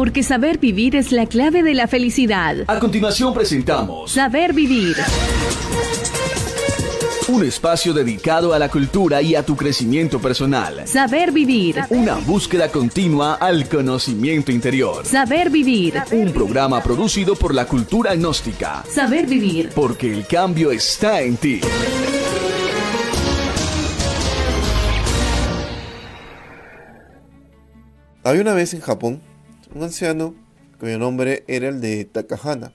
porque saber vivir es la clave de la felicidad. A continuación presentamos Saber vivir. un espacio dedicado a la cultura y a tu crecimiento personal. Saber vivir. Una búsqueda continua al conocimiento interior. Saber vivir. Un programa producido por la cultura gnóstica. Saber vivir. Porque el cambio está en ti. Había una vez en Japón un anciano cuyo nombre era el de Takahana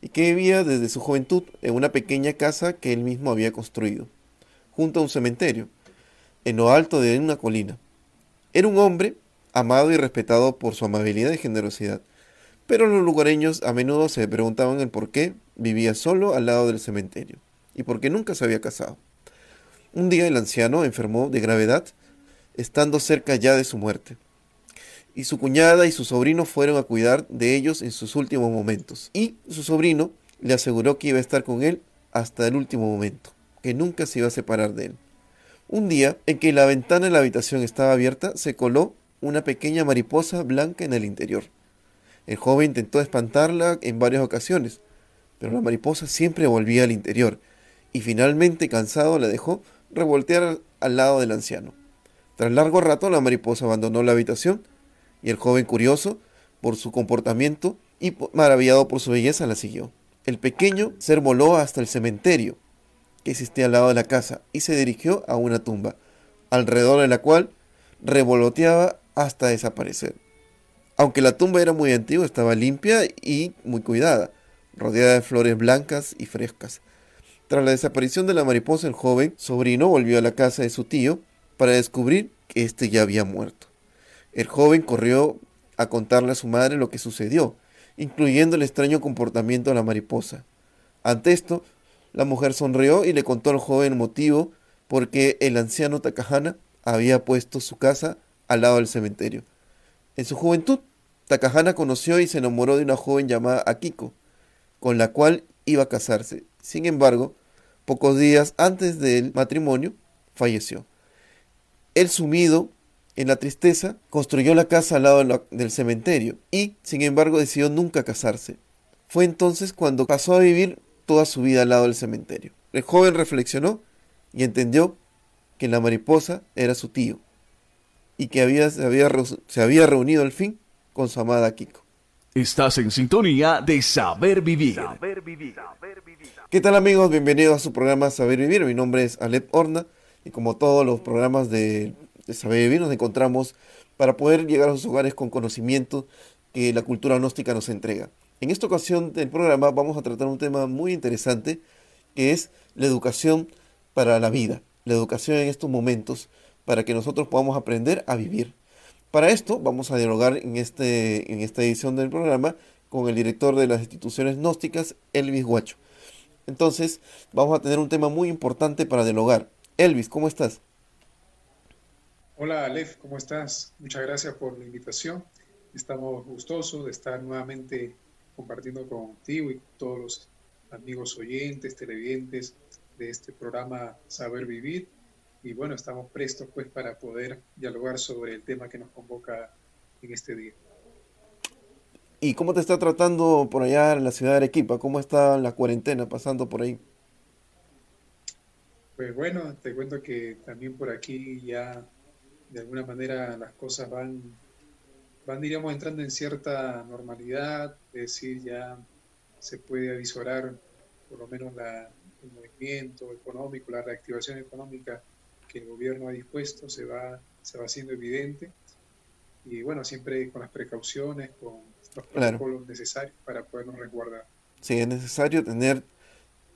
y que vivía desde su juventud en una pequeña casa que él mismo había construido, junto a un cementerio, en lo alto de una colina. Era un hombre amado y respetado por su amabilidad y generosidad, pero los lugareños a menudo se preguntaban el por qué vivía solo al lado del cementerio y por qué nunca se había casado. Un día el anciano enfermó de gravedad, estando cerca ya de su muerte y su cuñada y su sobrino fueron a cuidar de ellos en sus últimos momentos. Y su sobrino le aseguró que iba a estar con él hasta el último momento, que nunca se iba a separar de él. Un día, en que la ventana de la habitación estaba abierta, se coló una pequeña mariposa blanca en el interior. El joven intentó espantarla en varias ocasiones, pero la mariposa siempre volvía al interior, y finalmente, cansado, la dejó revoltear al lado del anciano. Tras largo rato, la mariposa abandonó la habitación, y el joven curioso por su comportamiento y maravillado por su belleza la siguió. El pequeño voló hasta el cementerio que existía al lado de la casa y se dirigió a una tumba, alrededor de la cual revoloteaba hasta desaparecer. Aunque la tumba era muy antigua, estaba limpia y muy cuidada, rodeada de flores blancas y frescas. Tras la desaparición de la mariposa, el joven sobrino volvió a la casa de su tío para descubrir que éste ya había muerto. El joven corrió a contarle a su madre lo que sucedió, incluyendo el extraño comportamiento de la mariposa. Ante esto, la mujer sonrió y le contó al joven el motivo por qué el anciano Takahana había puesto su casa al lado del cementerio. En su juventud, Takahana conoció y se enamoró de una joven llamada Akiko, con la cual iba a casarse. Sin embargo, pocos días antes del matrimonio, falleció. Él sumido en la tristeza, construyó la casa al lado del cementerio y, sin embargo, decidió nunca casarse. Fue entonces cuando pasó a vivir toda su vida al lado del cementerio. El joven reflexionó y entendió que la mariposa era su tío y que había, se, había, se había reunido al fin con su amada Kiko. Estás en sintonía de Saber Vivir. ¿Qué tal amigos? Bienvenidos a su programa Saber Vivir. Mi nombre es Alep Horna y como todos los programas de de saber vivir nos encontramos para poder llegar a sus hogares con conocimiento que la cultura gnóstica nos entrega. En esta ocasión del programa vamos a tratar un tema muy interesante que es la educación para la vida, la educación en estos momentos para que nosotros podamos aprender a vivir. Para esto vamos a dialogar en, este, en esta edición del programa con el director de las instituciones gnósticas, Elvis Guacho. Entonces vamos a tener un tema muy importante para dialogar. Elvis, ¿cómo estás? Hola Alef, ¿cómo estás? Muchas gracias por la invitación. Estamos gustosos de estar nuevamente compartiendo contigo y todos los amigos oyentes, televidentes de este programa Saber Vivir. Y bueno, estamos prestos pues para poder dialogar sobre el tema que nos convoca en este día. ¿Y cómo te está tratando por allá en la ciudad de Arequipa? ¿Cómo está la cuarentena pasando por ahí? Pues bueno, te cuento que también por aquí ya de alguna manera las cosas van, van, diríamos, entrando en cierta normalidad, es decir, ya se puede avisorar por lo menos la, el movimiento económico, la reactivación económica que el gobierno ha dispuesto se va, se va haciendo evidente. Y bueno, siempre con las precauciones, con los protocolos necesarios para podernos resguardar. Sí, es necesario tener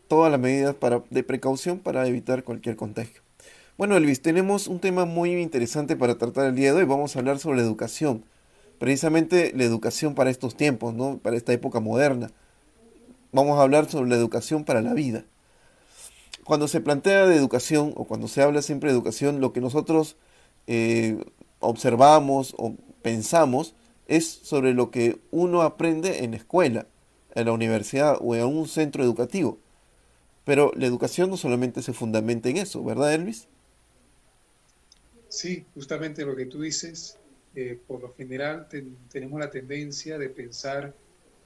todas las medidas para, de precaución para evitar cualquier contagio. Bueno, Elvis, tenemos un tema muy interesante para tratar el día de hoy. Vamos a hablar sobre educación. Precisamente la educación para estos tiempos, ¿no? Para esta época moderna. Vamos a hablar sobre la educación para la vida. Cuando se plantea de educación, o cuando se habla siempre de educación, lo que nosotros eh, observamos o pensamos es sobre lo que uno aprende en la escuela, en la universidad o en un centro educativo. Pero la educación no solamente se fundamenta en eso, ¿verdad, Elvis? Sí, justamente lo que tú dices, eh, por lo general tenemos la tendencia de pensar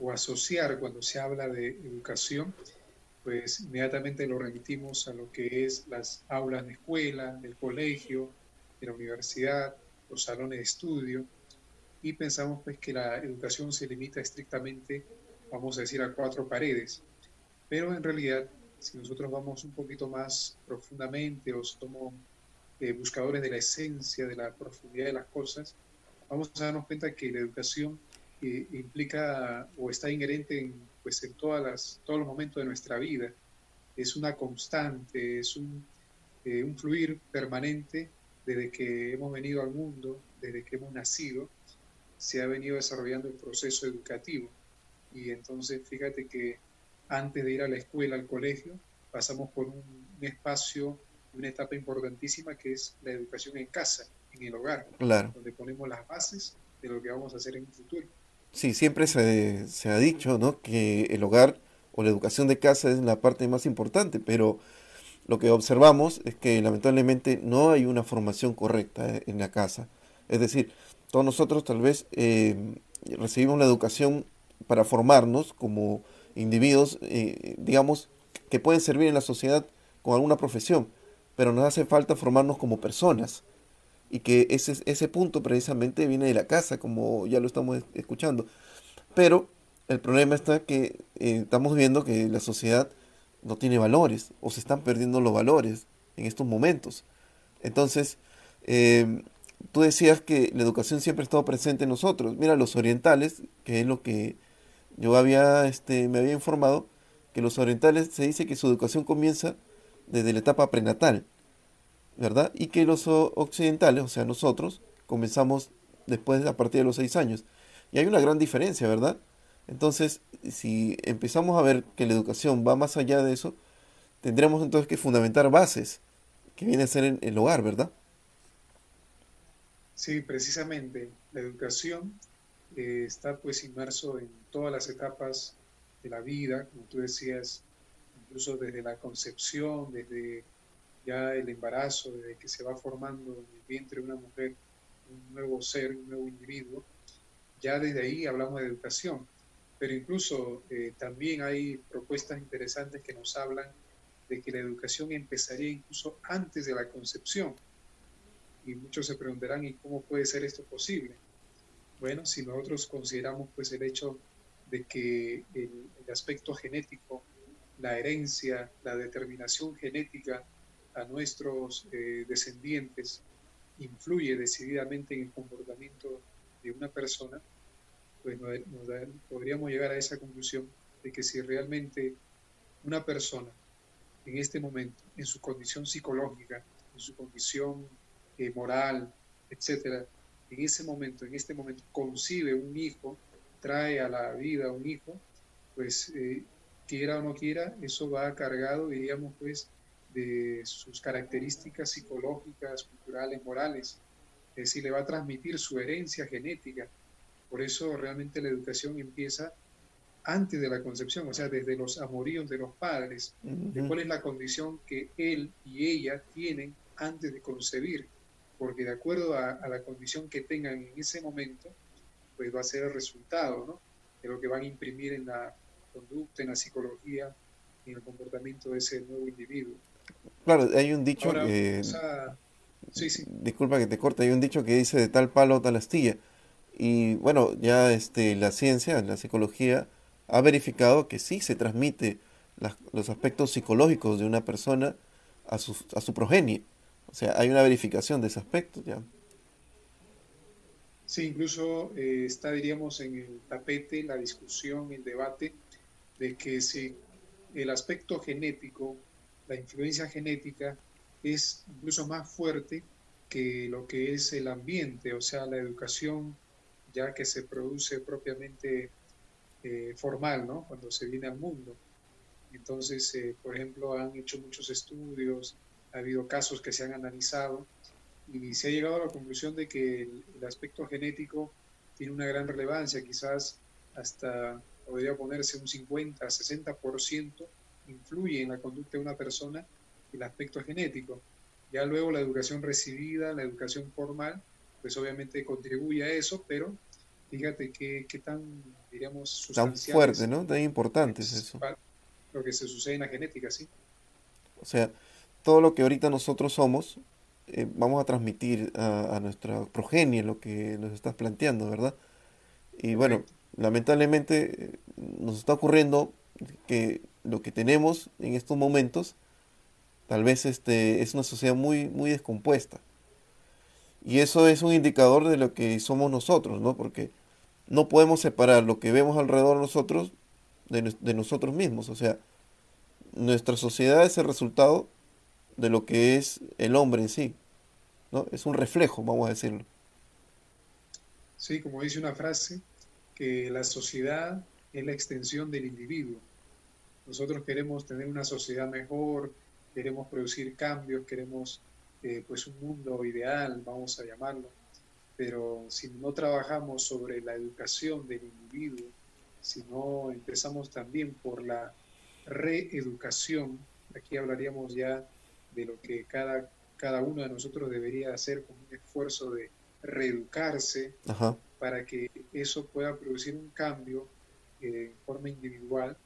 o asociar cuando se habla de educación, pues inmediatamente lo remitimos a lo que es las aulas de escuela, del colegio, de la universidad, los salones de estudio, y pensamos pues que la educación se limita estrictamente, vamos a decir, a cuatro paredes. Pero en realidad, si nosotros vamos un poquito más profundamente o somos eh, buscadores de la esencia, de la profundidad de las cosas, vamos a darnos cuenta que la educación eh, implica o está inherente en, pues, en todas las, todos los momentos de nuestra vida. Es una constante, es un, eh, un fluir permanente desde que hemos venido al mundo, desde que hemos nacido, se ha venido desarrollando el proceso educativo. Y entonces fíjate que antes de ir a la escuela, al colegio, pasamos por un, espacio, una etapa importantísima que es la educación en casa, en el hogar, claro. donde ponemos las bases de lo que vamos a hacer en el futuro. Sí, siempre se, se ha dicho ¿no? que el hogar o la educación de casa es la parte más importante, pero lo que observamos es que lamentablemente no hay una formación correcta en la casa. Es decir, todos nosotros tal vez eh, recibimos la educación para formarnos como individuos, eh, digamos, que pueden servir en la sociedad con alguna profesión, pero nos hace falta formarnos como personas. Y que ese, ese punto precisamente viene de la casa, como ya lo estamos escuchando. Pero el problema está que eh, estamos viendo que la sociedad no tiene valores o se están perdiendo los valores en estos momentos. Entonces, eh, tú decías que la educación siempre ha estado presente en nosotros. Mira, los orientales, que es lo que yo había, este, me había informado, que los orientales se dice que su educación comienza desde la etapa prenatal, ¿verdad? Y que los occidentales, o sea, nosotros, comenzamos después a partir de los seis años. Y hay una gran diferencia, ¿verdad? Entonces, si empezamos a ver que la educación va más allá de eso, tendremos entonces que fundamentar bases, que viene a ser el, el hogar, ¿verdad? Sí, precisamente la educación eh, está pues inmerso en todas las etapas de la vida, como tú decías, incluso desde la concepción, desde ya el embarazo, desde que se va formando en el vientre de una mujer un nuevo ser, un nuevo individuo, ya desde ahí hablamos de educación. Pero incluso eh, también hay propuestas interesantes que nos hablan de que la educación empezaría incluso antes de la concepción. Y muchos se preguntarán, ¿y cómo puede ser esto posible? Bueno, si nosotros consideramos pues el hecho de que el, aspecto genético, la herencia, la determinación genética a nuestros eh, descendientes influye decididamente en el comportamiento de una persona, pues podríamos llegar a esa conclusión de que si realmente una persona en este momento, en su condición psicológica, en su condición eh, moral, etcétera, en ese momento, en este momento, concibe un hijo, trae a la vida un hijo, pues eh, quiera o no quiera, eso va cargado, diríamos, pues, de sus características psicológicas, culturales, morales. Es decir, le va a transmitir su herencia genética. Por eso realmente la educación empieza antes de la concepción, o sea, desde los amoríos de los padres, de cuál es la condición que él y ella tienen antes de concebir porque de acuerdo a, la condición que tengan en ese momento, pues va a ser el resultado ¿no? de lo que van a imprimir en la conducta, en la psicología, en el comportamiento de ese nuevo individuo. Claro, hay un dicho Disculpa que te corte, hay un dicho que dice de tal palo tal astilla. Y bueno, ya este, la ciencia, la psicología, ha verificado que sí se transmite los aspectos psicológicos de una persona a su, a su progenie. O sea, hay una verificación de ese aspecto ya. Sí, incluso eh, está, diríamos, en el tapete la discusión, el debate de que si el aspecto genético, la influencia genética, es incluso más fuerte que lo que es el ambiente, o sea, la educación ya que se produce propiamente eh, formal, ¿no? Cuando se viene al mundo. Entonces, eh, por ejemplo, han hecho muchos estudios ha habido casos que se han analizado y se ha llegado a la conclusión de que el, aspecto genético tiene una gran relevancia, quizás hasta podría ponerse un 50, 60% influye en la conducta de una persona el aspecto genético. Ya luego la educación recibida, la educación formal, pues obviamente contribuye a eso, pero fíjate qué, qué tan, diríamos, Tan fuerte, ¿no? Tan importante es eso. Lo que se sucede en la genética, sí. O sea, todo lo que ahorita nosotros somos, eh, vamos a transmitir a, nuestra progenie lo que nos estás planteando, ¿verdad? Y bueno, lamentablemente nos está ocurriendo que lo que tenemos en estos momentos tal vez este, es una sociedad muy, muy descompuesta. Y eso es un indicador de lo que somos nosotros, ¿no? Porque no podemos separar lo que vemos alrededor de nosotros de, de nosotros mismos. O sea, nuestra sociedad es el resultado de lo que es el hombre en sí. ¿no? Es un reflejo, vamos a decirlo. Sí, como dice una frase, que la sociedad es la extensión del individuo. Nosotros queremos tener una sociedad mejor, queremos producir cambios, queremos eh, pues un mundo ideal, vamos a llamarlo, pero si no trabajamos sobre la educación del individuo, si no empezamos también por la reeducación, aquí hablaríamos ya de lo que cada, cada uno de nosotros debería hacer con un esfuerzo de reeducarse para que eso pueda producir un cambio eh, en forma individual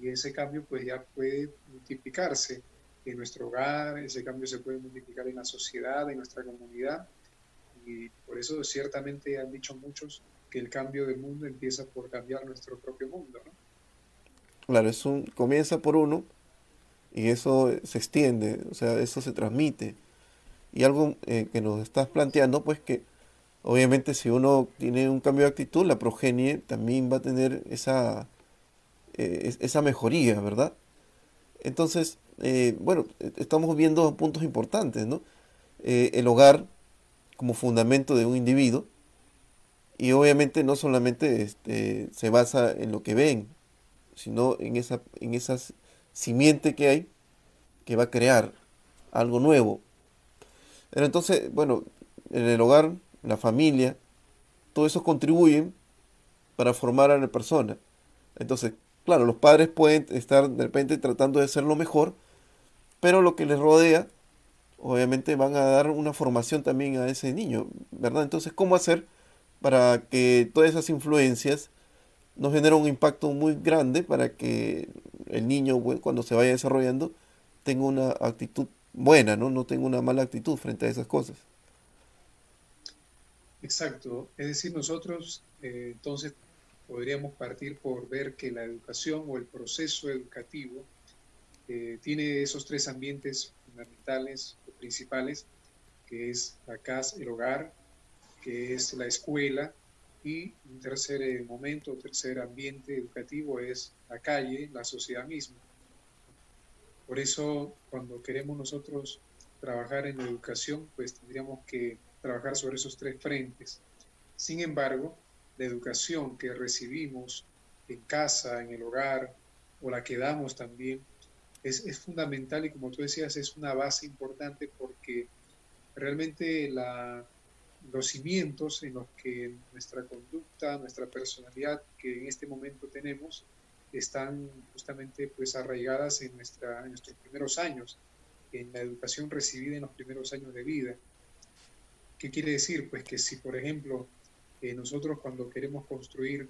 y ese cambio pues ya puede multiplicarse en nuestro hogar, ese cambio se puede multiplicar en la sociedad, en nuestra comunidad y por eso ciertamente han dicho muchos que el cambio del mundo empieza por cambiar nuestro propio mundo. Claro, es un, comienza por uno y eso se extiende, o sea, eso se transmite. Y algo eh, que nos estás planteando, pues que obviamente si uno tiene un cambio de actitud, la progenie también va a tener esa, eh, esa mejoría, ¿verdad? Entonces, eh, bueno, estamos viendo puntos importantes, ¿no? el hogar como fundamento de un individuo y obviamente no solamente este, se basa en lo que ven, sino en esa, en simiente que hay que va a crear algo nuevo. Pero entonces, bueno, en el hogar, la familia, todo eso contribuyen para formar a la persona. Entonces, claro, los padres pueden estar de repente tratando de hacer lo mejor, pero lo que les rodea, obviamente van a dar una formación también a ese niño, ¿verdad? Entonces, ¿cómo hacer para que todas esas influencias nos generen un impacto muy grande para que el niño cuando se vaya desarrollando tenga una actitud buena, ¿no? No tenga una mala actitud frente a esas cosas. Exacto. Es decir, nosotros eh, entonces podríamos partir por ver que la educación o el proceso educativo eh, tiene esos tres ambientes fundamentales o principales, que es la casa, el hogar, que es la escuela y un tercer eh, momento, tercer ambiente educativo es la calle, la sociedad misma. Por eso, cuando queremos nosotros trabajar en la educación, pues tendríamos que trabajar sobre esos tres frentes. Sin embargo, la educación que recibimos en casa, en el hogar, o la que damos también, es, fundamental y como tú decías, es una base importante porque realmente los cimientos en los que nuestra conducta, nuestra personalidad que en este momento tenemos, están justamente pues arraigadas en nuestros primeros años, en la educación recibida en los primeros años de vida. ¿Qué quiere decir? Pues que si, por ejemplo, eh, nosotros cuando queremos construir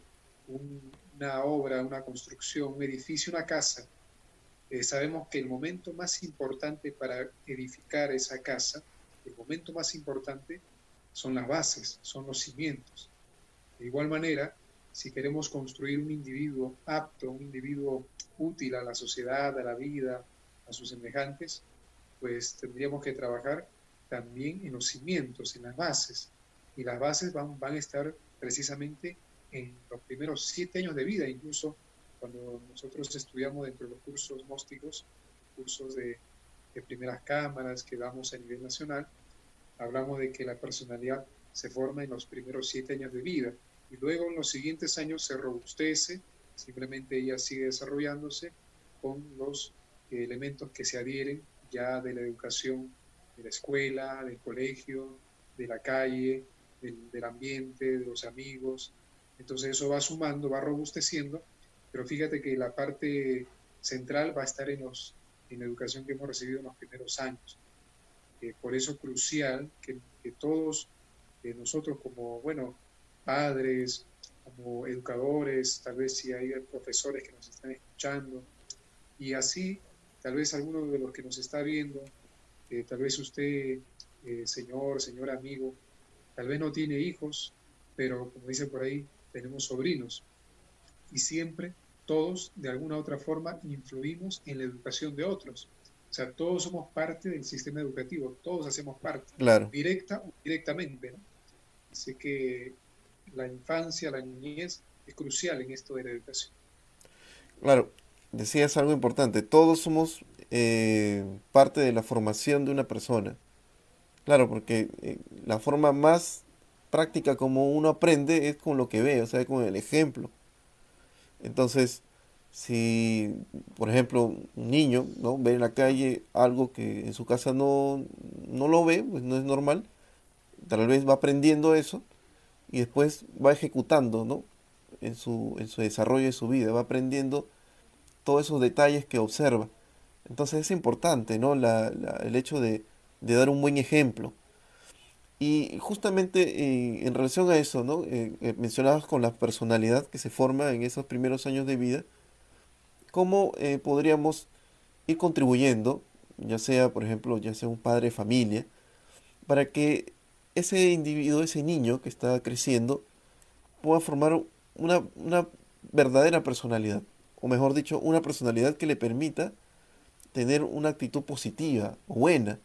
una obra, una construcción, un edificio, una casa, eh, sabemos que el momento más importante para edificar esa casa, el momento más importante son las bases, son los cimientos. De igual manera, si queremos construir un individuo apto, un individuo útil a la sociedad, a la vida, a sus semejantes, pues tendríamos que trabajar también en los cimientos, en las bases. Y las bases van, van a estar precisamente en los primeros siete años de vida, incluso cuando nosotros estudiamos dentro de los cursos gnósticos, cursos de, de primeras cámaras que damos a nivel nacional, hablamos de que la personalidad se forma en los primeros siete años de vida y luego en los siguientes años se robustece, simplemente ella sigue desarrollándose con los elementos que se adhieren ya de la educación de la escuela, del colegio, de la calle, del, ambiente, de los amigos. Entonces eso va sumando, va robusteciendo, pero fíjate que la parte central va a estar en, los, en la educación que hemos recibido en los primeros años. Eh, por eso es crucial que, todos eh, nosotros como, bueno, padres, como educadores, tal vez si hay profesores que nos están escuchando, y así, tal vez alguno de los que nos está viendo, eh, tal vez usted, eh, señor, señor amigo, tal vez no tiene hijos, pero como dice por ahí, tenemos sobrinos. Y siempre todos, de alguna u otra forma, influimos en la educación de otros. O sea, todos somos parte del sistema educativo, todos hacemos parte, claro. directa o directamente. ¿no? Así que la infancia, la niñez es crucial en esto de la educación. Claro, decías algo importante, todos somos eh, parte de la formación de una persona. Claro, porque eh, la forma más práctica como uno aprende es con lo que ve, o sea, con el ejemplo. Entonces, si, por ejemplo, un niño ¿no? ve en la calle algo que en su casa no, no lo ve, pues no es normal, tal vez va aprendiendo eso y después va ejecutando ¿no? en, su, en su desarrollo de su vida, va aprendiendo todos esos detalles que observa. Entonces es importante ¿no? El hecho de, dar un buen ejemplo. Y justamente eh, en relación a eso, ¿no? Eh, eh, mencionabas con la personalidad que se forma en esos primeros años de vida, ¿cómo eh, podríamos ir contribuyendo, ya sea, por ejemplo, ya sea un padre de familia, para que ese individuo, ese niño que está creciendo, pueda formar una verdadera personalidad, o mejor dicho, una personalidad que le permita tener una actitud positiva buena,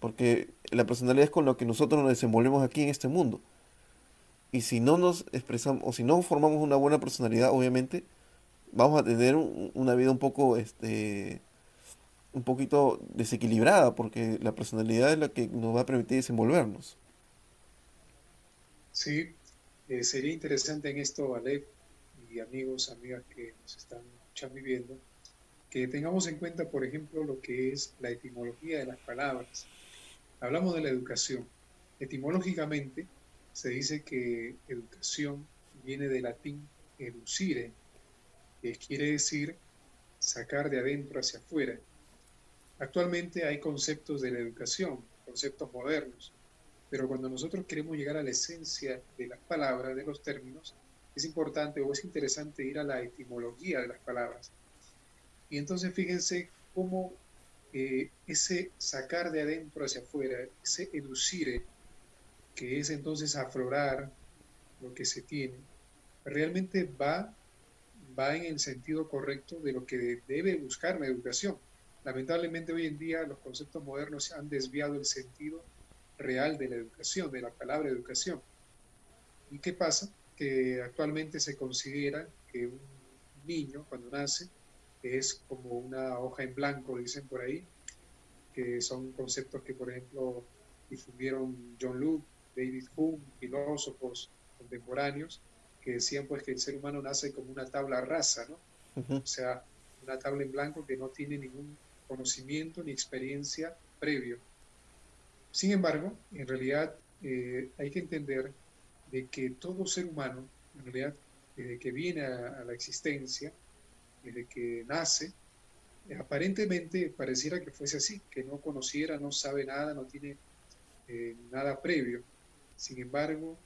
porque la personalidad es con lo que nosotros nos desenvolvemos aquí en este mundo. Y si no nos expresamos, o si no formamos una buena personalidad, obviamente, vamos a tener un, una vida un poco, este, un poquito desequilibrada, porque la personalidad es la que nos va a permitir desenvolvernos. Sí, eh, sería interesante en esto, Alep y amigos, amigas que nos están escuchando que tengamos en cuenta, por ejemplo, lo que es la etimología de las palabras. Hablamos de la educación. Etimológicamente se dice que educación viene del latín educire, que quiere decir sacar de adentro hacia afuera. Actualmente hay conceptos de la educación, conceptos modernos, pero cuando nosotros queremos llegar a la esencia de las palabras, de los términos, es importante o es interesante ir a la etimología de las palabras. Y entonces fíjense cómo eh, ese sacar de adentro hacia afuera, ese educire, que es entonces aflorar lo que se tiene, realmente va, va en el sentido correcto de lo que debe buscar la educación. Lamentablemente hoy en día los conceptos modernos han desviado el sentido real de la educación, de la palabra educación. ¿Y qué pasa? Que actualmente se considera que un niño cuando nace es como una hoja en blanco, dicen por ahí, que son conceptos que, por ejemplo, difundieron John Luke, David Hume, filósofos contemporáneos, que decían pues que el ser humano nace como una tabla rasa, ¿no? Uh -huh. O sea, una tabla en blanco que no tiene ningún conocimiento ni experiencia previo. Sin embargo, en realidad eh, hay que entender de que todo ser humano, en realidad, desde que viene a, a la existencia, desde que nace, eh, aparentemente pareciera que fuese así, que no conociera, no sabe nada, no tiene eh, nada previo. Sin embargo,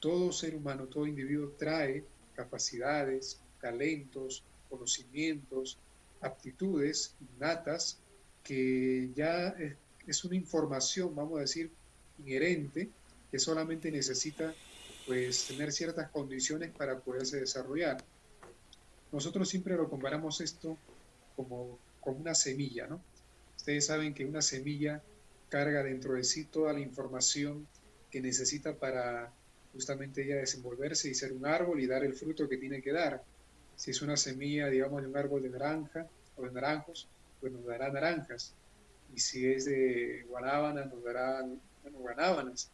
todo ser humano, todo individuo trae capacidades, talentos, conocimientos, aptitudes innatas que ya es, es, una información, vamos a decir, inherente, que solamente necesita pues tener ciertas condiciones para poderse desarrollar. Nosotros siempre lo comparamos esto como, como una semilla, ¿no? Ustedes saben que una semilla carga dentro de sí toda la información que necesita para justamente ella desenvolverse y ser un árbol y dar el fruto que tiene que dar. Si es una semilla, digamos, de un árbol de naranja o de naranjos, pues nos dará naranjas. Y si es de guanábana, nos dará bueno, guanábanas.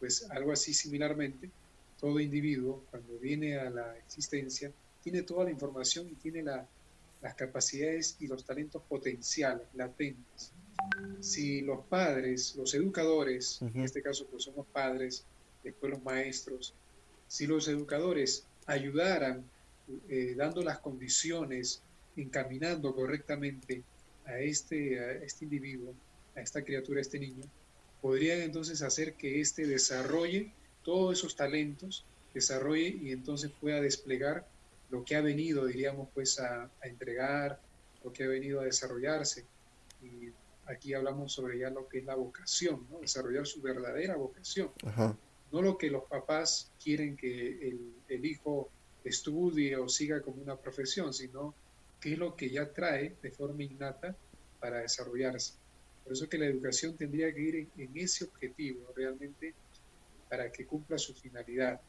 Pues algo así similarmente, todo individuo, cuando viene a la existencia, tiene toda la información y tiene la, las capacidades y los talentos potenciales, latentes. Si los padres, los educadores, uh -huh. en este caso pues somos padres, después los maestros, si los educadores ayudaran eh, dando las condiciones, encaminando correctamente a este, a este individuo, a esta criatura, a este niño, podrían entonces hacer que éste desarrolle todos esos talentos, desarrolle y entonces pueda desplegar lo que ha venido, diríamos, pues a, a entregar, lo que ha venido a desarrollarse. Y aquí hablamos sobre ya lo que es la vocación, ¿no? desarrollar su verdadera vocación. Ajá. No lo que los papás quieren que el, el hijo estudie o siga como una profesión, sino qué es lo que ya trae de forma innata para desarrollarse. Por eso que la educación tendría que ir en, en ese objetivo realmente para que cumpla su finalidad.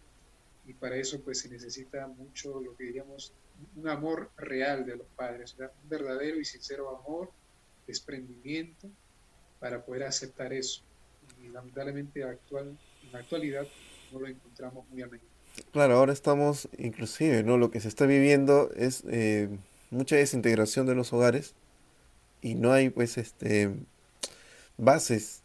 Y para eso pues se necesita mucho lo que diríamos un amor real de los padres, ¿verdad? un verdadero y sincero amor, desprendimiento para poder aceptar eso. Y lamentablemente actual, en la actualidad no lo encontramos muy a menudo. Claro, ahora estamos, inclusive, ¿no? Lo que se está viviendo es eh, mucha desintegración de los hogares y no hay, pues, este, bases,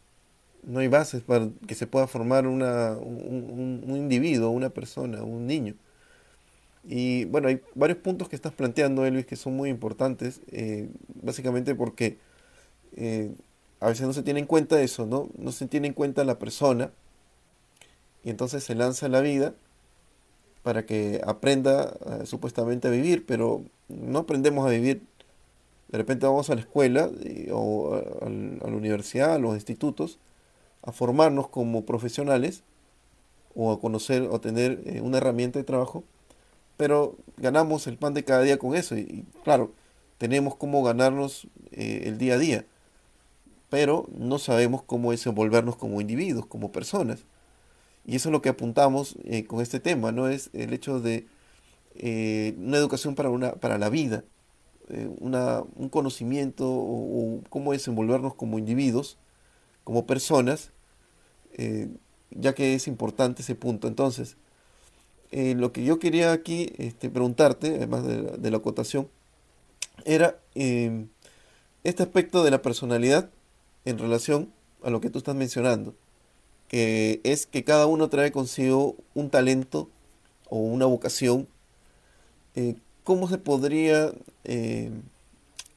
no hay bases para que se pueda formar una, un, individuo, una persona, un niño. Y bueno, hay varios puntos que estás planteando, Elvis, que son muy importantes, eh, básicamente porque eh, a veces no se tiene en cuenta eso, ¿no? No se tiene en cuenta la persona y entonces se lanza a la vida para que aprenda eh, supuestamente a vivir, pero no aprendemos a vivir. De repente vamos a la escuela o a la universidad, a los institutos, a formarnos como profesionales o a conocer o tener eh, una herramienta de trabajo, pero ganamos el pan de cada día con eso y, claro, tenemos cómo ganarnos eh, el día a día, pero no sabemos cómo desenvolvernos como individuos, como personas. Y eso es lo que apuntamos eh, con este tema, ¿no? Es el hecho de una educación para, una, para la vida, una, un conocimiento o, o cómo desenvolvernos como individuos, como personas, eh, ya que es importante ese punto. Entonces, eh, lo que yo quería aquí este, preguntarte, además de, la- acotación, era eh, este aspecto de la personalidad en relación a lo que tú estás mencionando que es que cada uno trae consigo un talento o una vocación. Eh, ¿cómo se podría eh,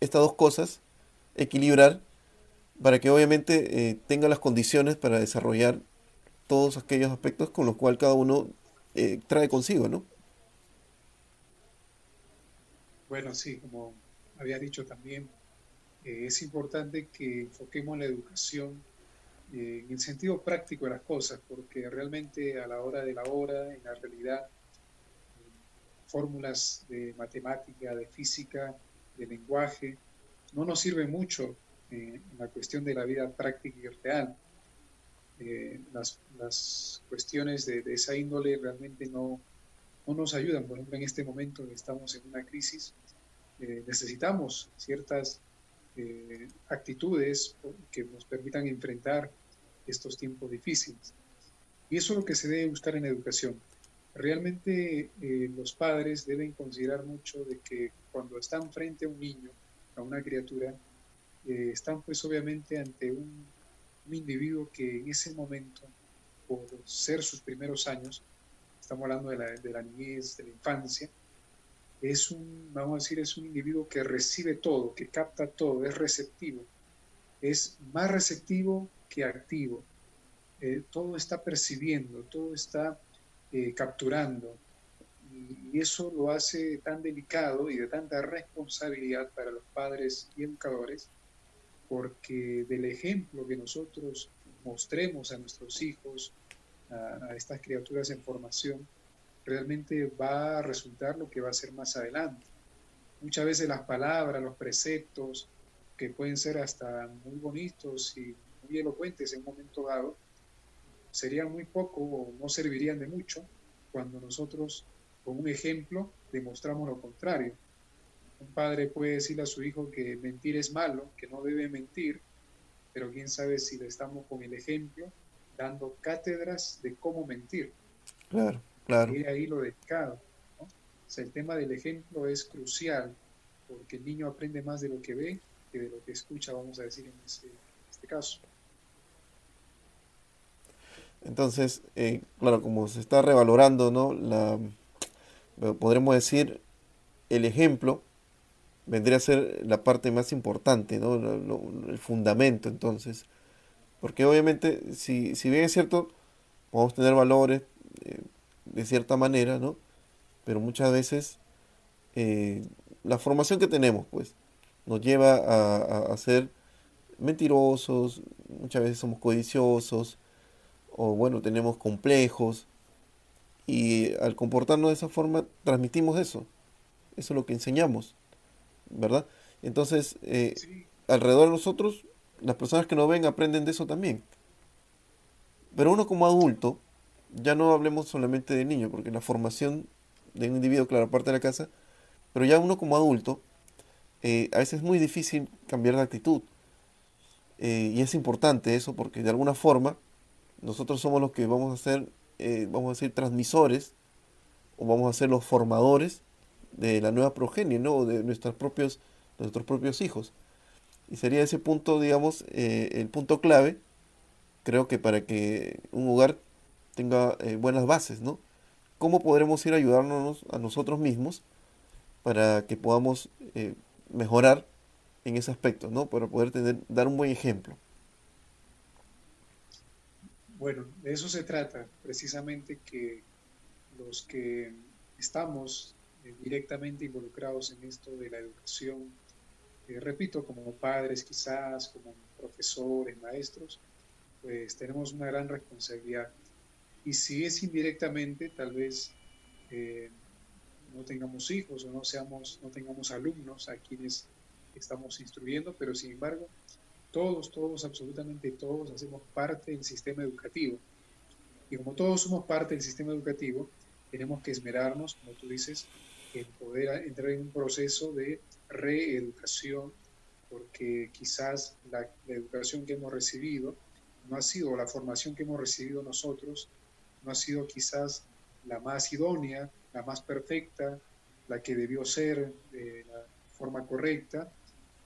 estas dos cosas equilibrar para que obviamente eh, tenga las condiciones para desarrollar todos aquellos aspectos con los cuales cada uno eh, trae consigo, ¿no? Bueno, sí, como había dicho también, eh, es importante que enfoquemos la educación eh, en el sentido práctico de las cosas, porque realmente a la hora de la hora, en la realidad, eh, fórmulas de matemática, de física, de lenguaje, no nos sirve mucho eh, la cuestión de la vida práctica y real. Eh, las, las cuestiones de, de esa índole realmente no, no nos ayudan. Por ejemplo, en este momento que estamos en una crisis, eh, necesitamos ciertas eh, actitudes que nos permitan enfrentar estos tiempos difíciles. Y eso es lo que se debe buscar en educación. Realmente eh, los padres deben considerar mucho de que cuando están frente a un niño, a una criatura, están pues obviamente ante un, individuo que en ese momento, por ser sus primeros años, estamos hablando de la, de la niñez, de la infancia, es un, vamos a decir, es un individuo que recibe todo, que capta todo, es receptivo, es más receptivo que activo. Eh, todo está percibiendo, todo está eh, capturando. Y, eso lo hace tan delicado y de tanta responsabilidad para los padres y educadores, porque del ejemplo que nosotros mostremos a nuestros hijos, a, estas criaturas en formación, realmente va a resultar lo que va a ser más adelante. Muchas veces las palabras, los preceptos, que pueden ser hasta muy bonitos y muy elocuentes en un momento dado, serían muy poco o no servirían de mucho cuando nosotros, con un ejemplo, demostramos lo contrario. Un padre puede decirle a su hijo que mentir es malo, que no debe mentir, pero quién sabe si le estamos con el ejemplo dando cátedras de cómo mentir. Claro, claro. Y ahí lo delicado. ¿no? O sea, el tema del ejemplo es crucial, porque el niño aprende más de lo que ve que de lo que escucha, vamos a decir en este, en este caso. Entonces, eh, claro, como se está revalorando, ¿no? La, podremos decir, el ejemplo vendría a ser la parte más importante, ¿no? El fundamento, entonces, Porque obviamente, si, si bien es cierto, podemos tener valores eh, de cierta manera, ¿no? Pero muchas veces eh, la formación que tenemos, pues, nos lleva a, a, ser mentirosos, muchas veces somos codiciosos, o bueno, tenemos complejos, y al comportarnos de esa forma transmitimos eso, eso es lo que enseñamos, ¿verdad? Entonces, eh, alrededor de nosotros, las personas que nos ven aprenden de eso también. Pero uno como adulto, ya no hablemos solamente de niño, porque la formación de un individuo, claro, parte de la casa, pero ya uno como adulto, eh, a veces es muy difícil cambiar de actitud. Eh, y es importante eso porque de alguna forma nosotros somos los que vamos a ser, eh, vamos a decir, transmisores o vamos a ser los formadores de la nueva progenie, ¿no? de nuestros propios, nuestros propios hijos. Y sería ese punto, digamos, el punto clave, creo que para que un hogar tenga buenas bases, ¿no? ¿Cómo podremos ir a ayudarnos a nosotros mismos para que podamos mejorar en ese aspecto, ¿no? Para poder tener, dar un buen ejemplo. Bueno, de eso se trata, precisamente que los que estamos eh, directamente involucrados en esto de la educación, eh, repito, como padres quizás, como profesores, maestros, pues tenemos una gran responsabilidad. Y si es indirectamente, tal vez eh, no tengamos hijos o no, seamos, no tengamos alumnos a quienes estamos instruyendo, pero sin embargo, todos, todos, absolutamente todos hacemos parte del sistema educativo. Y como todos somos parte del sistema educativo, tenemos que esmerarnos, como tú dices, en poder entrar en un proceso de reeducación, porque quizás la, la educación que hemos recibido no ha sido, la formación que hemos recibido nosotros, no ha sido quizás la más idónea, la más perfecta, la que debió ser de la forma correcta,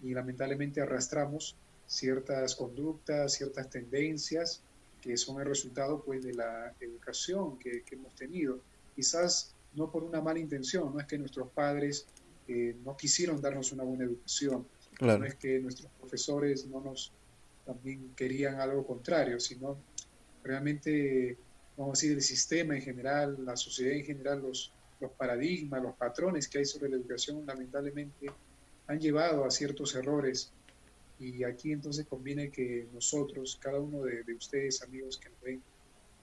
y lamentablemente arrastramos ciertas conductas, ciertas tendencias que son el resultado pues de la educación que, hemos tenido. Quizás no por una mala intención, no es que nuestros padres eh, no quisieron darnos una buena educación, no es que nuestros profesores no nos también querían algo contrario, sino realmente, vamos a decir, el sistema en general, la sociedad en general, los, los paradigmas, los patrones que hay sobre la educación, lamentablemente han llevado a ciertos errores. Y aquí entonces conviene que nosotros, cada uno de, ustedes, amigos que nos ven,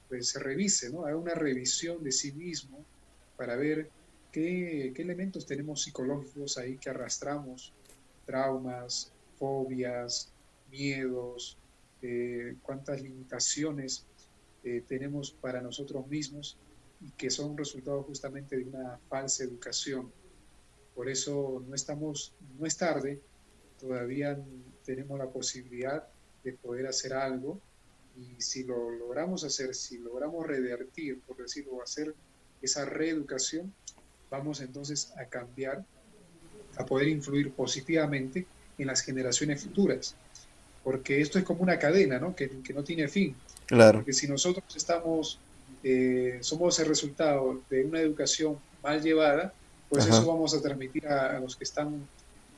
pues se revise, ¿no? Haga una revisión de sí mismo para ver qué, qué elementos tenemos psicológicos ahí que arrastramos, traumas, fobias, miedos, eh, cuántas limitaciones eh, tenemos para nosotros mismos y que son resultado justamente de una falsa educación. Por eso no estamos, no es tarde, todavía tenemos la posibilidad de poder hacer algo y si lo logramos hacer, si logramos revertir, por decirlo, hacer esa reeducación, vamos entonces a cambiar, a poder influir positivamente en las generaciones futuras. Porque esto es como una cadena, ¿no? Que, que no tiene fin. Claro. Porque si nosotros estamos eh, somos el resultado de una educación mal llevada, pues eso vamos a transmitir a, los que están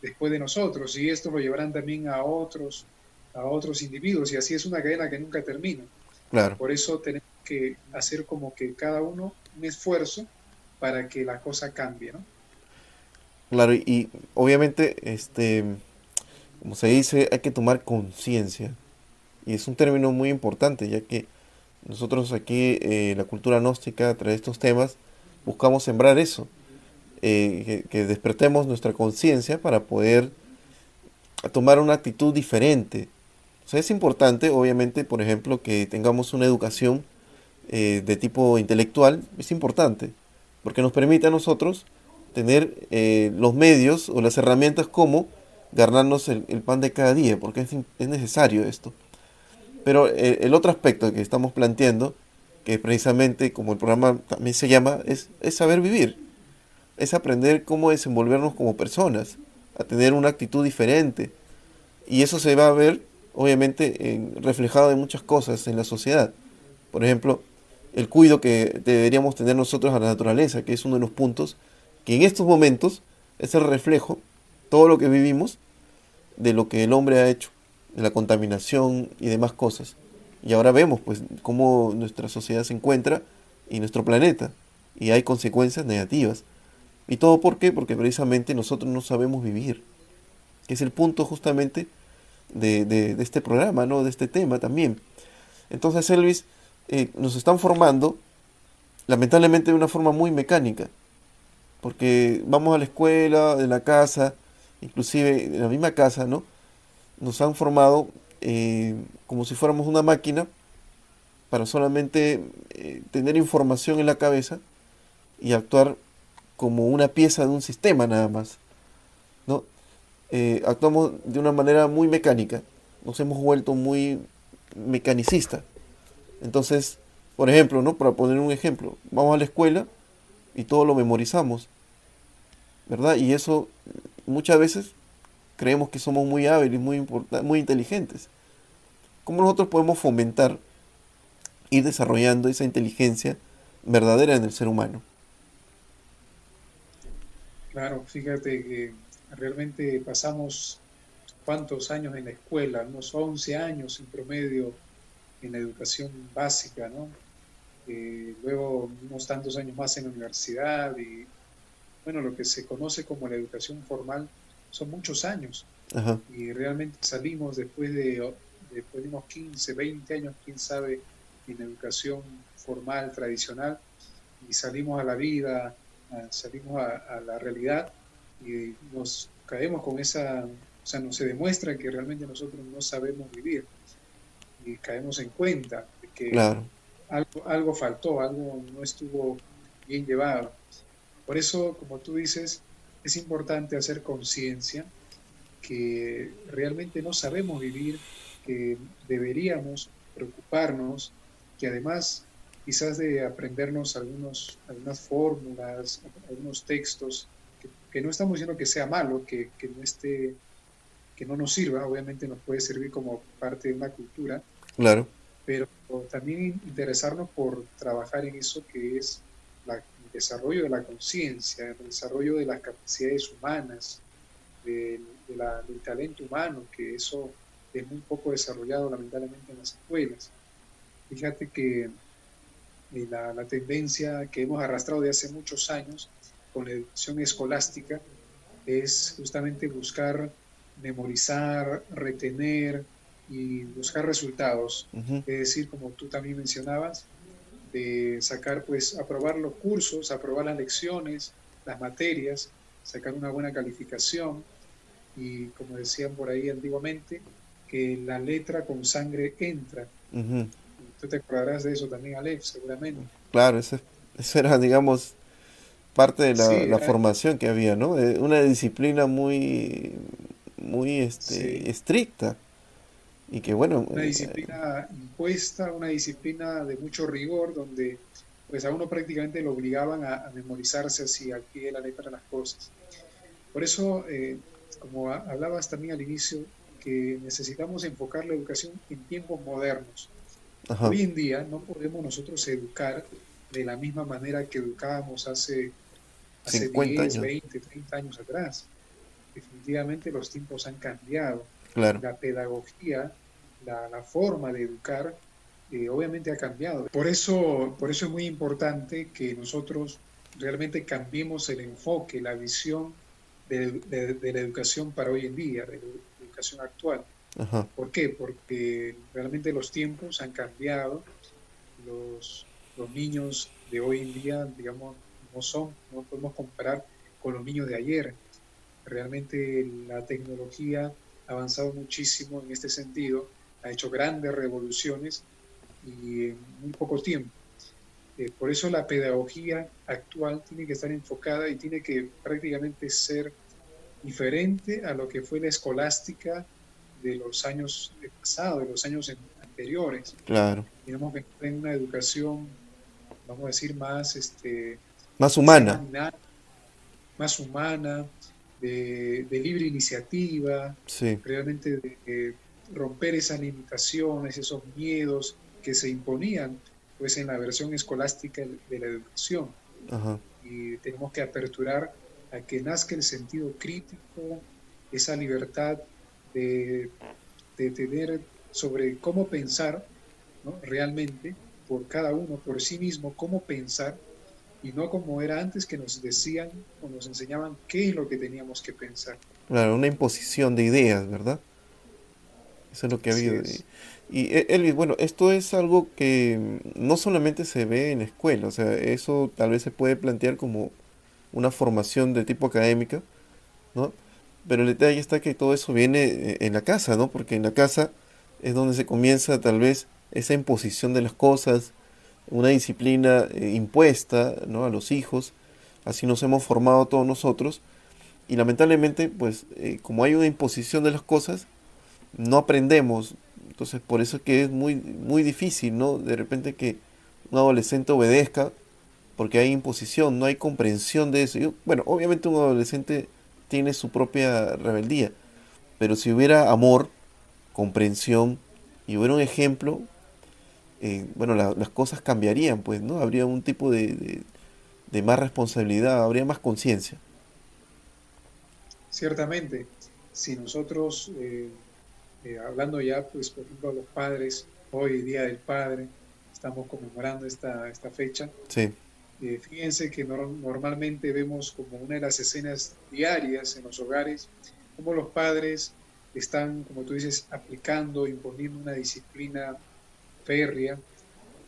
después de nosotros y esto lo llevarán también a otros a otros individuos y así es una cadena que nunca termina. Claro. Por eso tenemos que hacer como que cada uno un esfuerzo para que la cosa cambie, ¿no? Claro, y obviamente, este, como se dice, hay que tomar conciencia. Y es un término muy importante, ya que nosotros aquí, eh, la cultura gnóstica, a través de estos temas, buscamos sembrar eso, eh, que, despertemos nuestra conciencia para poder tomar una actitud diferente. O sea, es importante, obviamente, por ejemplo, que tengamos una educación eh, de tipo intelectual, es importante, porque nos permite a nosotros tener los medios o las herramientas como ganarnos el, pan de cada día, porque es necesario esto. Pero eh, el otro aspecto que estamos planteando, que precisamente como el programa también se llama, es, saber vivir. Es aprender cómo desenvolvernos como personas, a tener una actitud diferente. Y eso se va a ver, obviamente, en, reflejado en muchas cosas en la sociedad. Por ejemplo, el cuidado que deberíamos tener nosotros a la naturaleza, que es uno de los puntos que en estos momentos es el reflejo, todo lo que vivimos, de lo que el hombre ha hecho de la contaminación y demás cosas. Y ahora vemos pues cómo nuestra sociedad se encuentra y nuestro planeta y hay consecuencias negativas. ¿Y todo por qué? Porque precisamente nosotros no sabemos vivir. Que es el punto justamente de, de, este programa, ¿no? De este tema también. Entonces, Elvis, eh, nos están formando, lamentablemente de una forma muy mecánica. Porque vamos a la escuela, de la casa, inclusive en la misma casa, ¿no? Nos han formado eh, como si fuéramos una máquina para solamente eh, tener información en la cabeza y actuar como una pieza de un sistema nada más. ¿no? Actuamos de una manera muy mecánica, nos hemos vuelto muy mecanicistas. Entonces, por ejemplo, ¿no? para poner un ejemplo, vamos a la escuela y todo lo memorizamos, ¿verdad? Y eso muchas veces creemos que somos muy hábiles, muy, muy inteligentes. ¿Cómo nosotros podemos fomentar, ir desarrollando esa inteligencia verdadera en el ser humano? Claro, fíjate que realmente pasamos cuántos años en la escuela, unos 11 años en promedio en la educación básica, ¿no? Eh, luego unos tantos años más en la universidad y, bueno, lo que se conoce como la educación formal son muchos años. Y realmente salimos después de, después de unos 15, 20 años, quién sabe, en educación formal, tradicional, y salimos a la vida, salimos a, la realidad y nos caemos con esa, o sea, no se demuestra que realmente nosotros no sabemos vivir y caemos en cuenta de que algo, algo faltó, algo no estuvo bien llevado. Por eso, como tú dices, es importante hacer conciencia que realmente no sabemos vivir, que deberíamos preocuparnos, que además quizás de aprendernos algunos, algunas fórmulas, algunos textos, que, no estamos diciendo que sea malo, que, que, no esté, que no nos sirva, obviamente nos puede servir como parte de una cultura. Claro. Pero también interesarnos por trabajar en eso que es el desarrollo de la conciencia, el desarrollo de las capacidades humanas, del talento humano, que eso es muy poco desarrollado lamentablemente en las escuelas. Fíjate que eh, la, la, tendencia que hemos arrastrado de hace muchos años con la educación escolástica es justamente buscar memorizar, retener y buscar resultados. Es decir, como tú también mencionabas, de sacar, pues, aprobar los cursos, aprobar las lecciones, las materias, sacar una buena calificación, y como decían por ahí antiguamente, que la letra con sangre entra. Tú te acordarás de eso también, Alex, seguramente. Claro, eso, era, digamos, parte de la, formación que había, ¿no? Una disciplina muy, muy este, estricta. Y que bueno... Una eh, disciplina impuesta, una disciplina de mucho rigor, donde pues a uno prácticamente lo obligaban a, memorizarse así al pie de la letra las cosas. Por eso eh, como hablabas también al inicio, que necesitamos enfocar la educación en tiempos modernos. Hoy en día no podemos nosotros educar de la misma manera que educábamos hace, hace 10, 20, 30 años atrás. Definitivamente los tiempos han cambiado. La pedagogía, la, forma de educar, eh, obviamente ha cambiado. Por eso, por eso es muy importante que nosotros realmente cambiemos el enfoque, la visión de, la educación para hoy en día, de la educación actual. ¿Por qué? Porque realmente los tiempos han cambiado, los, los niños de hoy en día, digamos, no son, no podemos comparar con los niños de ayer. Realmente la tecnología avanzado muchísimo en este sentido, ha hecho grandes revoluciones y en muy poco tiempo. Eh, por eso la pedagogía actual tiene que estar enfocada y tiene que prácticamente ser diferente a lo que fue la escolástica de los años pasados, de los años anteriores. Claro. Tenemos que tener una educación, vamos a decir, más, este, más humana. Más humana, de, libre iniciativa, realmente de, romper esas limitaciones, esos miedos que se imponían pues en la versión escolástica de la educación. Y tenemos que aperturar a que nazca el sentido crítico, esa libertad de de tener sobre cómo pensar realmente por cada uno, por sí mismo, cómo pensar y no como era antes que nos decían o nos enseñaban qué es lo que teníamos que pensar. Claro, una imposición de ideas, ¿verdad? Eso es lo que ha habido. Y eh, Elvis, bueno, esto es algo que no solamente se ve en la escuela, o sea, eso tal vez se puede plantear como una formación de tipo académica, ¿no? Pero el detalle está que todo eso viene eh, en la casa, ¿no? Porque en la casa es donde se comienza tal vez esa imposición de las cosas, una disciplina eh, impuesta, ¿no? A los hijos, así nos hemos formado todos nosotros, y lamentablemente, pues, como hay una imposición de las cosas, no aprendemos, entonces, por eso que es muy, muy difícil, ¿no? De repente que un adolescente obedezca, porque hay imposición, no hay comprensión de eso. bueno, obviamente un adolescente tiene su propia rebeldía, pero si hubiera amor, comprensión y hubiera un ejemplo, eh, bueno, las cosas cambiarían, pues, ¿no? Habría un tipo de, de, más responsabilidad, habría más conciencia. Ciertamente, si nosotros eh, eh, hablando ya, pues, por ejemplo, a los padres, hoy Día del Padre, estamos conmemorando esta, esta fecha. Sí. Fíjense que normalmente vemos como una de las escenas diarias en los hogares, como los padres están, como tú dices, aplicando, imponiendo una disciplina férrea,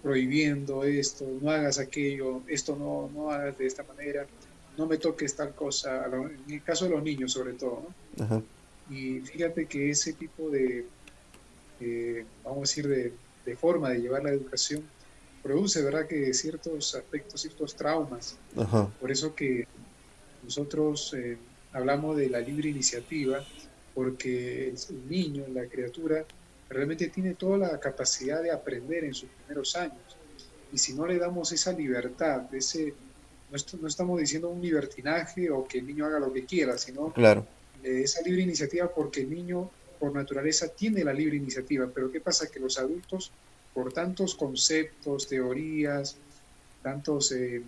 prohibiendo esto, no hagas aquello, esto no, no hagas de esta manera, no me toques tal cosa, en el caso de los niños sobre todo, ¿no? Ajá. Y fíjate que ese tipo de, vamos a decir, de, forma de llevar la educación produce, ¿verdad?, que ciertos aspectos, ciertos traumas. Por eso que nosotros eh, hablamos de la libre iniciativa, porque el, niño, la criatura, realmente tiene toda la capacidad de aprender en sus primeros años. Y si no le damos esa libertad, ese, no, no estamos diciendo un libertinaje o que el niño haga lo que quiera, sino claro esa libre iniciativa porque el niño por naturaleza tiene la libre iniciativa, pero ¿qué pasa? Que los adultos, por tantos conceptos, teorías, tantos, eh,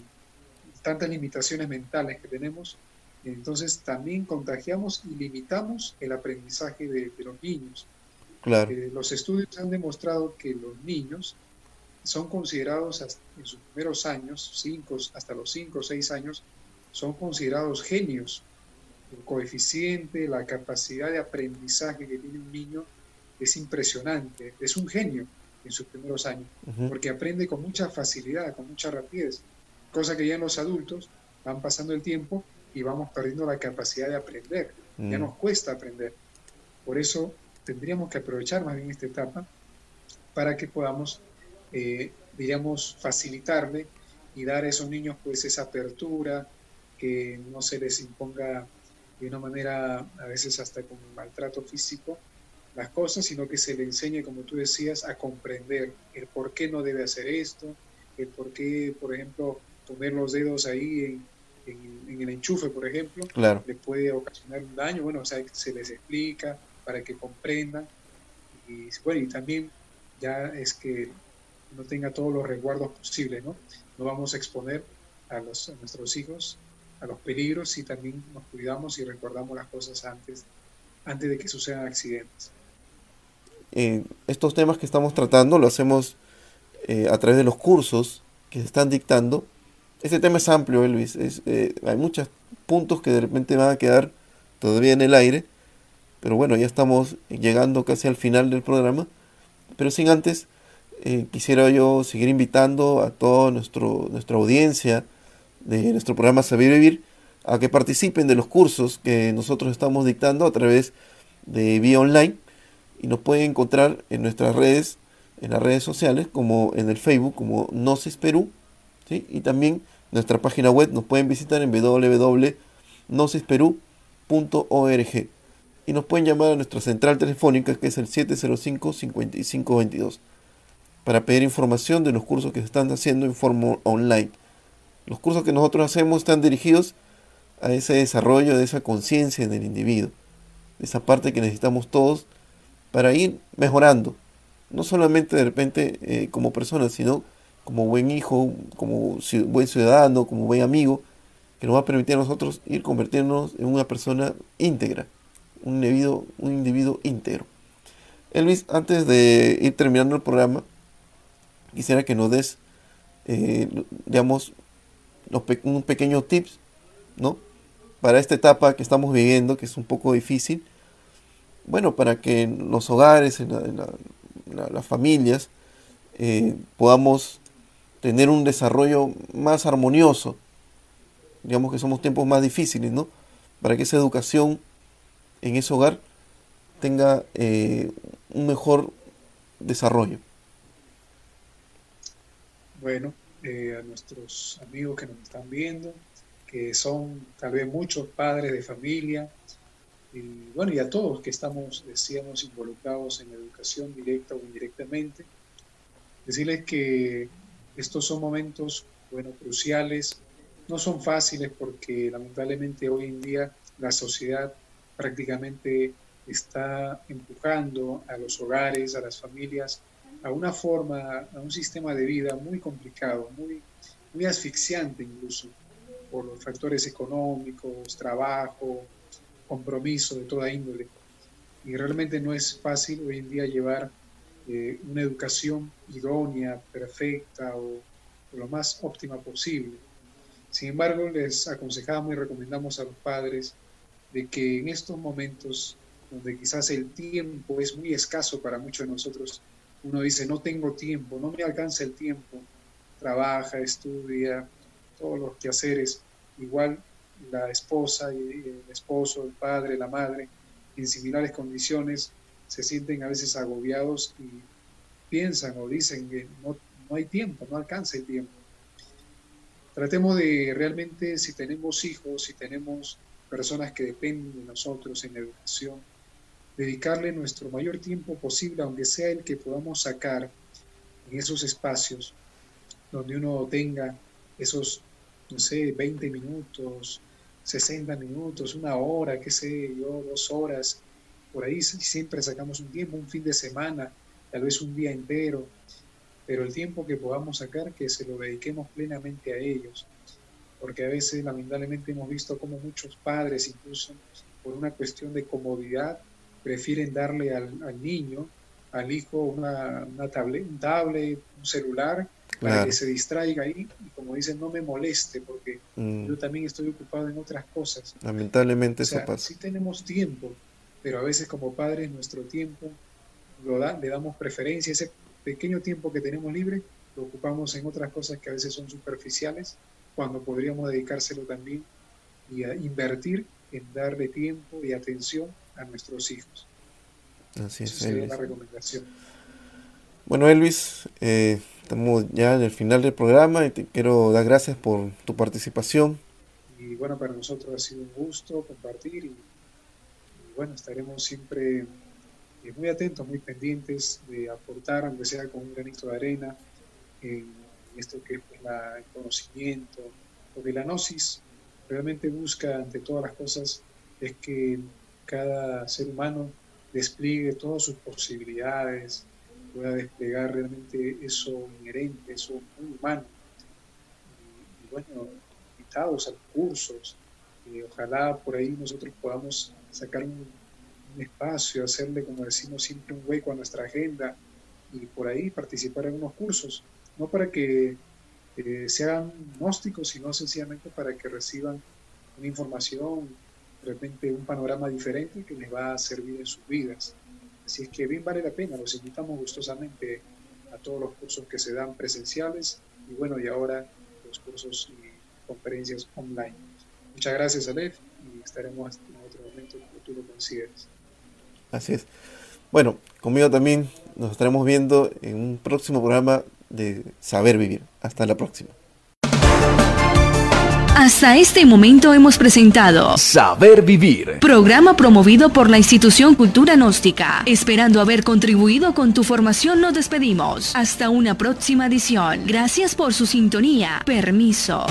tantas limitaciones mentales que tenemos, entonces también contagiamos y limitamos el aprendizaje de, los niños. Claro. Eh, los estudios han demostrado que los niños son considerados en sus primeros años, cinco, hasta los 5 o 6 años, son considerados genios el coeficiente, la capacidad de aprendizaje que tiene un niño es impresionante, es un genio en sus primeros años, porque aprende con mucha facilidad, con mucha rapidez, cosa que ya en los adultos van pasando el tiempo y vamos perdiendo la capacidad de aprender, ya mm. nos cuesta aprender. Por eso tendríamos que aprovechar más bien esta etapa para que podamos, eh, diríamos, facilitarle y dar a esos niños pues esa apertura, que no se les imponga de una manera a veces hasta con maltrato físico las cosas, sino que se le enseñe, como tú decías, a comprender el por qué no debe hacer esto, el por qué, por ejemplo, poner los dedos ahí en, en, el enchufe, por ejemplo, le puede ocasionar un daño. Bueno, o sea, se les explica para que comprendan. Y bueno, y también ya es que no tenga todos los resguardos posibles, ¿no? No vamos a exponer a, los, a nuestros hijos a los peligros y también nos cuidamos y recordamos las cosas antes, antes de que sucedan accidentes. Eh, estos temas que estamos tratando lo hacemos eh, a través de los cursos que se están dictando. Este tema es amplio, Elvis. Es, eh, hay muchos puntos que de repente van a quedar todavía en el aire. Pero bueno, ya estamos llegando casi al final del programa. Pero sin antes, quisiera yo seguir invitando a toda nuestra audiencia de nuestro programa Saber Vivir a que participen de los cursos que nosotros estamos dictando a través de vía online y nos pueden encontrar en nuestras redes, en las redes sociales, como en el Facebook, como Gnosis Perú, ¿sí? y también nuestra página web nos pueden visitar en www.gnosisperú.org y nos pueden llamar a nuestra central telefónica que es el 705-5522 para pedir información de los cursos que se están haciendo en forma online. Los cursos que nosotros hacemos están dirigidos a ese desarrollo de esa conciencia en el individuo, de esa parte que necesitamos todos para ir mejorando, no solamente de repente eh, como persona, sino como buen hijo, como buen ciudadano, como buen amigo, que nos va a permitir a nosotros ir convirtiéndonos en una persona íntegra, un individuo, un individuo íntegro. Elvis, antes de ir terminando el programa, quisiera que nos des, eh, digamos, un pequeño tips, ¿no? Para esta etapa que estamos viviendo, que es un poco difícil. Bueno, para que en los hogares, en, las familias, eh, podamos tener un desarrollo más armonioso. Digamos que somos tiempos más difíciles, ¿no? Para que esa educación en ese hogar tenga eh, un mejor desarrollo. Bueno, eh, a nuestros amigos que nos están viendo, que son tal vez muchos padres de familia, y bueno, y a todos que estamos, decíamos, involucrados en la educación directa o indirectamente, decirles que estos son momentos, bueno, cruciales, no son fáciles porque lamentablemente hoy en día la sociedad prácticamente está empujando a los hogares, a las familias, a una forma, a un sistema de vida muy complicado, muy, muy asfixiante incluso, por los factores económicos, trabajo, compromiso de toda índole. Y realmente no es fácil hoy en día llevar eh, una educación idónea, perfecta o, o lo más óptima posible. Sin embargo, les aconsejamos y recomendamos a los padres de que en estos momentos donde quizás el tiempo es muy escaso para muchos de nosotros, uno dice, no tengo tiempo, no me alcanza el tiempo, trabaja, estudia, todos los quehaceres, igual la esposa el esposo, el padre, la madre, en similares condiciones, se sienten a veces agobiados y piensan o dicen que no, no hay tiempo, no alcanza el tiempo. Tratemos de realmente, si tenemos hijos, si tenemos personas que dependen de nosotros en educación, dedicarle nuestro mayor tiempo posible, aunque sea el que podamos sacar en esos espacios donde uno tenga esos, no sé, 20 minutos, 60 minutos, una hora, qué sé yo, dos horas, por ahí siempre sacamos un tiempo, un fin de semana, tal vez un día entero, pero el tiempo que podamos sacar, que se lo dediquemos plenamente a ellos, porque a veces lamentablemente hemos visto como muchos padres, incluso por una cuestión de comodidad, prefieren darle al, niño, al hijo, una, una tablet, un tablet, un celular, para que se distraiga ahí y como dicen, no me moleste, porque mm. yo también estoy ocupado en otras cosas. Lamentablemente eso pasa. Sí tenemos tiempo, pero a veces como padres nuestro tiempo lo da, le damos preferencia, ese pequeño tiempo que tenemos libre lo ocupamos en otras cosas que a veces son superficiales cuando podríamos dedicárselo también y a invertir en darle tiempo y atención a nuestros hijos. Así es. sería la recomendación. Bueno, Elvis, eh, estamos ya en el final del programa y te quiero dar gracias por tu participación. Y bueno, para nosotros ha sido un gusto compartir y, bueno, estaremos siempre eh, muy atentos, muy pendientes de aportar, aunque sea con un granito de arena, en esto que es pues, el conocimiento, porque la gnosis realmente busca ante todas las cosas es que cada ser humano despliegue todas sus posibilidades, pueda desplegar realmente eso inherente, eso muy humano. Y, bueno, invitados a cursos, ojalá por ahí nosotros podamos sacar un, un, espacio, hacerle, como decimos siempre, un hueco a nuestra agenda y por ahí participar en unos cursos no para que eh, sean gnósticos, sino sencillamente para que reciban una información, de repente un panorama diferente que les va a servir en sus vidas. Así es que bien vale la pena, los invitamos gustosamente a todos los cursos que se dan presenciales y bueno, y ahora los cursos y conferencias online. Muchas gracias, Alef, y estaremos en otro momento que tú lo consideres. Así es. Bueno, conmigo también nos estaremos viendo en un próximo programa de saber vivir. Hasta la próxima. Hasta este momento hemos presentado Saber Vivir, programa promovido por la institución Cultura Gnóstica. Esperando haber contribuido con tu formación, nos despedimos. Hasta una próxima edición. Gracias por su sintonía. Permiso.